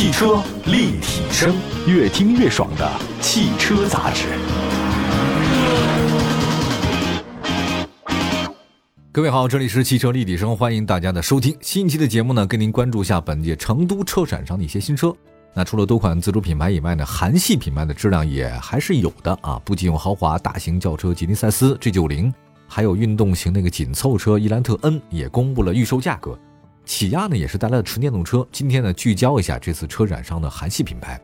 汽车立体声，越听越爽的汽车杂志。各位好，这里是汽车立体声，欢迎大家的收听。新一期的节目呢，跟您关注一下本届成都车展上的一些新车。那除了多款自主品牌以外呢，韩系品牌的质量也还是有的啊。不仅有豪华大型轿车吉尼赛斯 G90，还有运动型那个紧凑车伊兰特 N 也公布了预售价格。起亚呢也是带来了纯电动车。今天呢聚焦一下这次车展上的韩系品牌。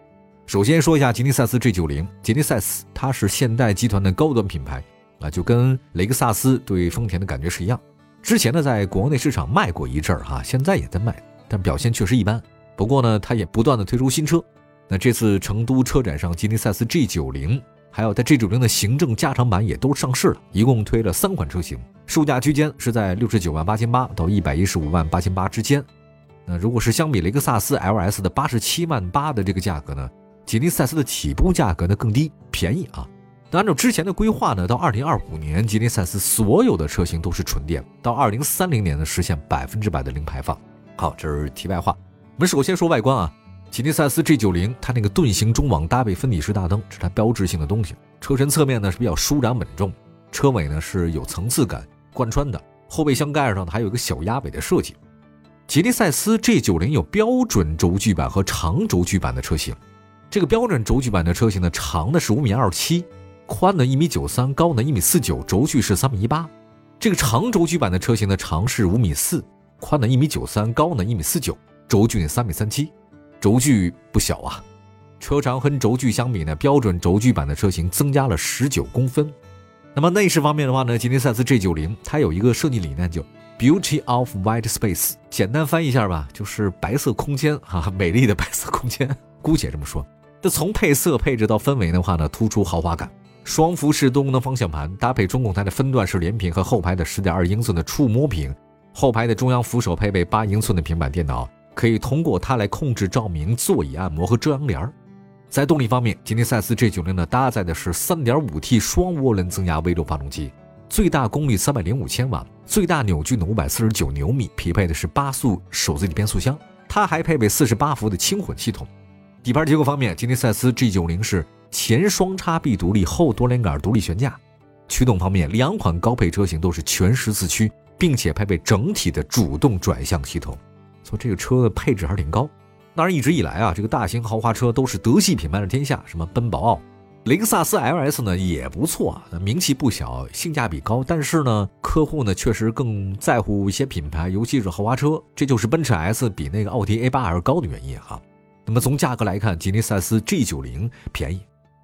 首先说一下吉尼赛斯 G90，吉尼赛斯它是现代集团的高端品牌啊，就跟雷克萨斯对丰田的感觉是一样。之前呢在国内市场卖过一阵儿哈，现在也在卖，但表现确实一般。不过呢，它也不断的推出新车。那这次成都车展上，吉尼赛斯 G90，还有它 G90 的行政加长版也都上市了，一共推了三款车型，售价区间是在六十九万八千八到一百一十五万八千八之间。那如果是相比雷克萨斯 LS 的八十七万八的这个价格呢，吉利赛斯的起步价格呢更低，便宜啊。那按照之前的规划呢，到二零二五年，吉利赛斯所有的车型都是纯电，到二零三零年呢实现百分之百的零排放。好，这是题外话。我们首先说外观啊，吉尼赛斯 G90 它那个盾形中网搭配分体式大灯是它标志性的东西。车身侧面呢是比较舒展稳重，车尾呢是有层次感贯穿的，后备箱盖上呢还有一个小鸭尾的设计。吉尼赛斯 G90 有标准轴距版和长轴距版的车型，这个标准轴距版的车型呢长的是五米二七，宽呢一米九三，高呢一米四九，轴距是三米一八。这个长轴距版的车型呢长是五米四，宽呢一米九三，高呢一米四九。轴距三米三七，轴距不小啊。车长和轴距相比呢，标准轴距版的车型增加了十九公分。那么内饰方面的话呢，吉尼赛斯 G90 它有一个设计理念，就 Beauty of White Space，简单翻译一下吧，就是白色空间啊，美丽的白色空间，姑且这么说。那从配色配置到氛围的话呢，突出豪华感。双辐式多功能方向盘搭配中控台的分段式连屏和后排的十点二英寸的触摸屏，后排的中央扶手配备八英寸的平板电脑。可以通过它来控制照明、座椅按摩和遮阳帘儿在动力方面，吉尼赛斯 G90 呢搭载的是 3.5T 双涡轮增压 V6 发动机，最大功率305千瓦，最大扭矩呢549牛米，匹配的是八速手自一体变速箱。它还配备48伏的轻混系统。底盘结构方面，吉尼赛斯 G90 是前双叉臂独立，后多连杆独立悬架。驱动方面，两款高配车型都是全时四驱，并且配备整体的主动转向系统。说这个车的配置还是挺高，当然一直以来啊，这个大型豪华车都是德系品牌的天下，什么奔宝奥、雷克萨斯 LS 呢也不错啊，名气不小，性价比高。但是呢，客户呢确实更在乎一些品牌，尤其是豪华车，这就是奔驰 S 比那个奥迪 A8L 高的原因哈。那么从价格来看，吉尼赛斯 G90 便宜，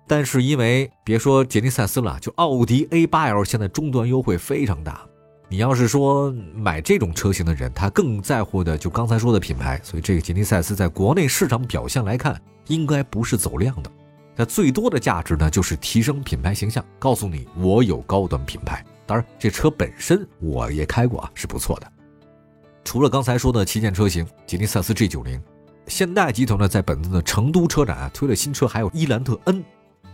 但是因为别说吉尼赛斯了，就奥迪 A8L 现在终端优惠非常大。你要是说买这种车型的人，他更在乎的就刚才说的品牌，所以这个吉尼赛斯在国内市场表现来看，应该不是走量的。它最多的价值呢，就是提升品牌形象，告诉你我有高端品牌。当然，这车本身我也开过啊，是不错的。除了刚才说的旗舰车型吉尼赛斯 G90，现代集团呢在本次的成都车展啊推了新车，还有伊兰特 N，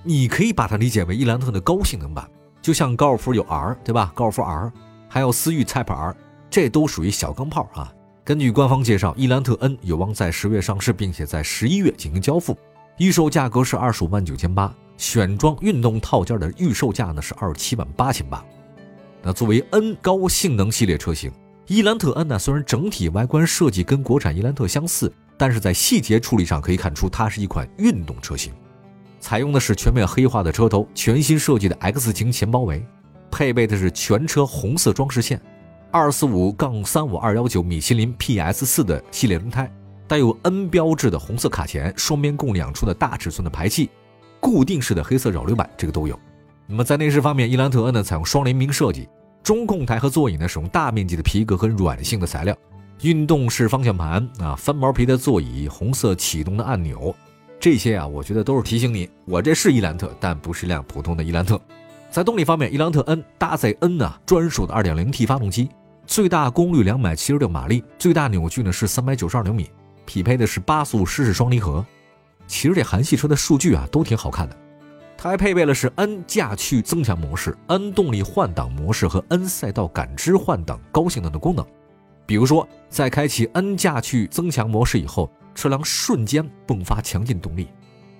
你可以把它理解为伊兰特的高性能版，就像高尔夫有 R 对吧？高尔夫 R。还有思域 Type R，这都属于小钢炮啊。根据官方介绍，伊兰特 N 有望在十月上市，并且在十一月进行交付。预售价格是二十五万九千八，选装运动套件的预售价呢是二十七万八千八。那作为 N 高性能系列车型，伊兰特 N 呢虽然整体外观设计跟国产伊兰特相似，但是在细节处理上可以看出它是一款运动车型。采用的是全面黑化的车头，全新设计的 X 型前包围。配备的是全车红色装饰线，二四五杠三五二幺九米其林 PS 四的系列轮胎，带有 N 标志的红色卡钳，双边共两处的大尺寸的排气，固定式的黑色扰流板，这个都有。那么在内饰方面，伊兰特 N 呢采用双联名设计，中控台和座椅呢使用大面积的皮革和软性的材料，运动式方向盘啊，翻毛皮的座椅，红色启动的按钮，这些啊，我觉得都是提醒你，我这是伊兰特，但不是辆普通的伊兰特。在动力方面，伊兰特 N 搭载 N 呢专属的 2.0T 发动机，最大功率276马力，最大扭矩呢是392牛米，匹配的是八速湿式双离合。其实这韩系车的数据啊都挺好看的，它还配备了是 N 驾趣增强模式、N 动力换挡模式和 N 赛道感知换挡高性能的功能。比如说，在开启 N 驾趣增强模式以后，车辆瞬间迸发强劲动力，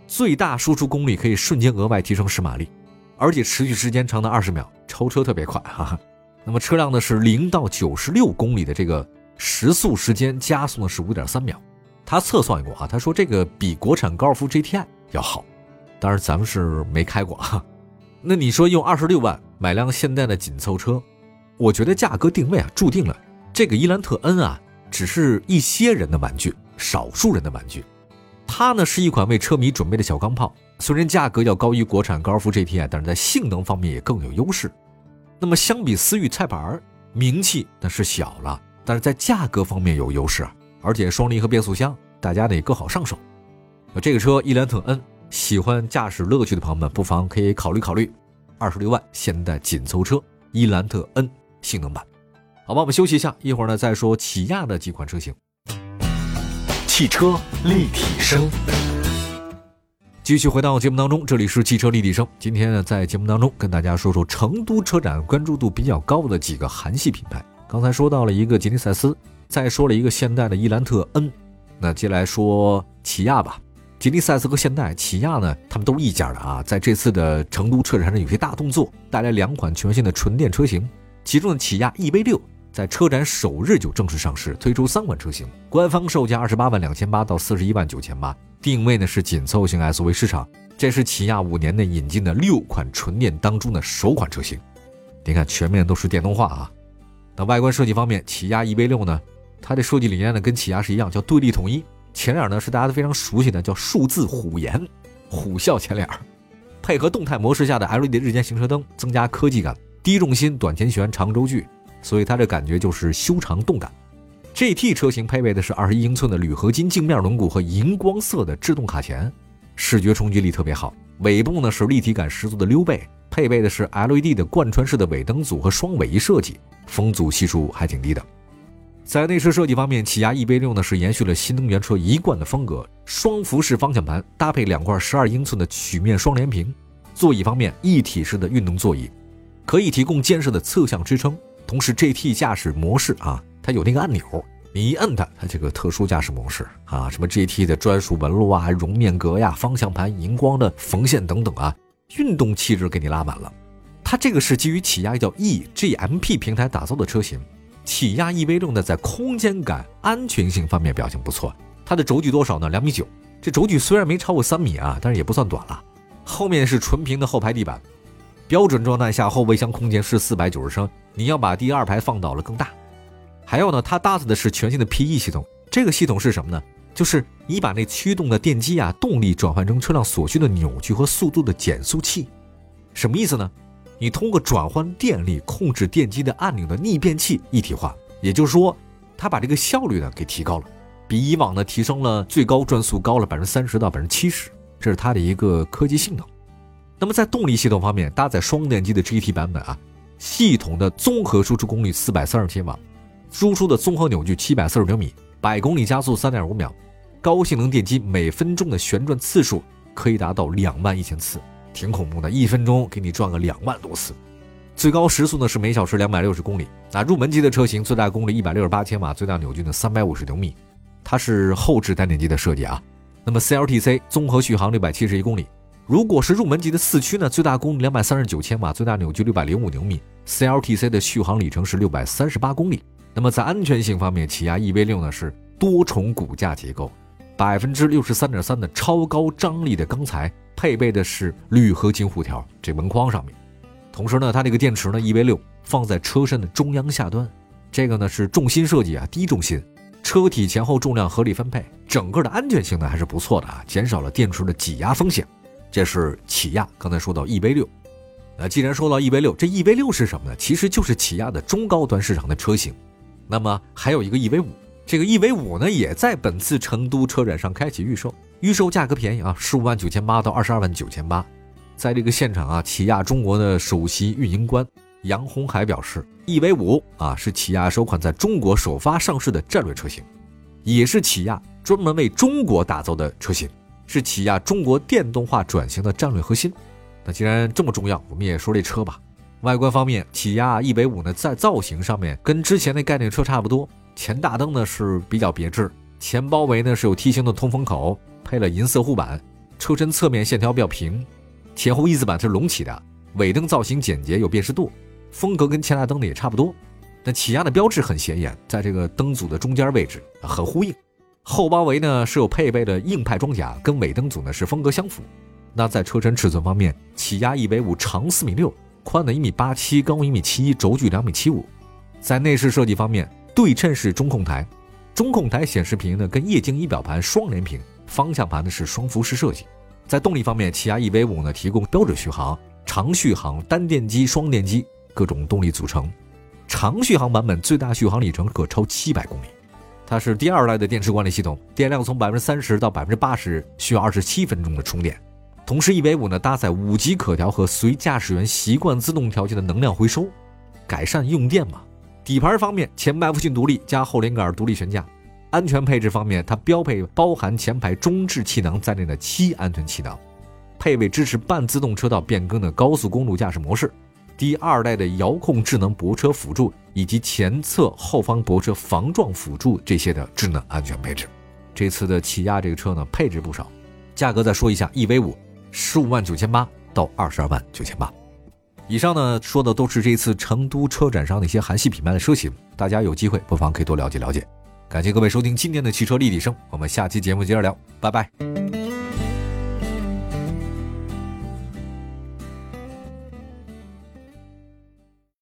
最大输出功率可以瞬间额外提升十马力，而且持续时间长达二十秒，超车特别快哈。那么车辆呢是零到九十六公里的这个时速时间加速呢是五点三秒，他测算过啊，他说这个比国产高尔夫 GTI 要好，当然咱们是没开过哈。那你说用二十六万买辆现代的紧凑车，我觉得价格定位啊注定了这个伊兰特 N 啊只是一些人的玩具，少数人的玩具。它呢是一款为车迷准备的小钢炮，虽然价格要高于国产高尔夫 GTI，但是在性能方面也更有优势。那么相比思域菜板，名气那是小了，但是在价格方面有优势啊，而且双离合变速箱，大家呢也更好上手。那这个车伊兰特 N。喜欢驾驶乐趣的朋友们，不妨可以考虑考虑，二十六万现代紧凑车伊兰特 N 性能版。好吧，我们休息一下，一会儿呢再说起亚的几款车型。汽车立体声，继续回到节目当中，这里是汽车立体声。今天呢，在节目当中跟大家说说成都车展关注度比较高的几个韩系品牌。刚才说到了一个吉尼赛斯，再说了一个现代的伊兰特 N，那接下来说起亚吧。吉利赛斯和现代、起亚呢，他们都是一家的啊。在这次的成都车展上有些大动作，带来两款全新的纯电车型。其中的起亚 EV6 在车展首日就正式上市，推出三款车型，官方售价二十八万两千八到四十一万九千八，定位呢是紧凑型 SUV 市场。这是起亚五年内引进的六款纯电当中的首款车型。你看，全面都是电动化啊。那外观设计方面，起亚 EV6 呢，它的设计理念呢跟起亚是一样，叫对立统一。前脸呢是大家都非常熟悉的，叫数字虎颜，虎啸前脸，配合动态模式下的 LED 日间行车灯，增加科技感。低重心、短前悬、长轴距，所以它这感觉就是修长动感。GT 车型配备的是二十一英寸的铝合金镜面轮毂和荧光色的制动卡钳，视觉冲击力特别好。尾部呢是立体感十足的溜背，配备的是 LED 的贯穿式的尾灯组和双尾翼设计，风阻系数还挺低的。在内饰设计方面，起亚 EV6 呢是延续了新能源车一贯的风格，双辐式方向盘搭配两块十二英寸的曲面双联屏。座椅方面，一体式的运动座椅，可以提供坚实的侧向支撑。同时，GT 驾驶模式啊，它有那个按钮，你一摁它，它这个特殊驾驶模式啊，什么 GT 的专属纹路啊、绒面格呀、方向盘荧光的缝线等等啊，运动气质给你拉满了。它这个是基于起亚叫 eGMP 平台打造的车型。起亚 EV6 呢，在空间感、安全性方面表现不错。它的轴距多少呢？两米九。这轴距虽然没超过三米啊，但是也不算短了。后面是纯平的后排地板，标准状态下后备箱空间是四百九十升。你要把第二排放倒了更大。还有呢，它搭载的是全新的 PE 系统。这个系统是什么呢？就是你把那驱动的电机啊，动力转换成车辆所需的扭矩和速度的减速器。什么意思呢？你通过转换电力控制电机的按钮的逆变器一体化，也就是说，它把这个效率呢给提高了，比以往呢提升了最高转速高了百分之三十到百分之七十，这是它的一个科技性能。那么在动力系统方面，搭载双电机的 GT 版本啊，系统的综合输出功率四百三十千瓦，输出的综合扭矩七百四十牛米，百公里加速三点五秒，高性能电机每分钟的旋转次数可以达到两万一千次。挺恐怖的，一分钟给你转个两万多次，最高时速呢是每小时两百六十公里。那入门级的车型最大功率一百六十八千瓦，最大扭矩呢三百五十牛米，它是后置单电机的设计啊。那么 CLTC 综合续航六百七十一公里。如果是入门级的四驱呢，最大功率两百三十九千瓦，最大扭矩六百零五牛米，CLTC 的续航里程是六百三十八公里。那么在安全性方面，起亚 EV 六呢是多重骨架结构，百分之六十三点三的超高张力的钢材。配备的是铝合金护条，这门框上面。同时呢，它这个电池呢，EV 六放在车身的中央下端，这个呢是重心设计啊，低重心，车体前后重量合理分配，整个的安全性呢还是不错的啊，减少了电池的挤压风险。这是起亚刚才说到 EV 六，那既然说到 EV 六，这 EV 六是什么呢？其实就是起亚的中高端市场的车型。那么还有一个 EV 五，这个 EV 五呢也在本次成都车展上开启预售。预售价格便宜啊，十五万九千八到二十二万九千八。在这个现场啊，起亚中国的首席运营官杨红海表示，EV 五啊是起亚首款在中国首发上市的战略车型，也是起亚专门为中国打造的车型，是起亚中国电动化转型的战略核心。那既然这么重要，我们也说这车吧。外观方面，起亚 EV 五呢在造型上面跟之前的概念车差不多，前大灯呢是比较别致。前包围呢是有梯形的通风口，配了银色护板，车身侧面线条比较平，前后翼子板是隆起的，尾灯造型简洁有辨识度，风格跟前大灯呢也差不多。那起亚的标志很显眼，在这个灯组的中间位置很呼应。后包围呢是有配备的硬派装甲，跟尾灯组呢是风格相符。那在车身尺寸方面，起亚 E V 五长四米六，宽的一米八七，高一米七一，轴距两米七五。在内饰设计方面，对称式中控台，中控台显示屏呢跟液晶仪表盘双联屏，方向盘呢是双幅式设计。在动力方面，起亚 EV5 呢提供标准续航、长续航、单电机、双电机各种动力组成。长续航版本最大续航里程可超七百公里。它是第二代的电池管理系统，电量从百分之三十到百分之八十需要二十七分钟的充电。同时，EV5 呢搭载五级可调和随驾驶员习惯自动调节的能量回收，改善用电嘛。底盘方面，前麦弗逊独立加后连杆独立悬架。安全配置方面，它标配包含前排中置气囊在内的七安全气囊，配备支持半自动车道变更的高速公路驾驶模式。第二代的遥控智能泊车辅助以及前侧后方泊车防撞辅助这些的智能安全配置。这次的起亚这个车呢，配置不少，价格再说一下，EV 五十五万九千八到二十二万九千八。以上呢说的都是这次成都车展上那些韩系品牌的车型，大家有机会不妨可以多了解了解。感谢各位收听今天的汽车立体声，我们下期节目接着聊，拜拜。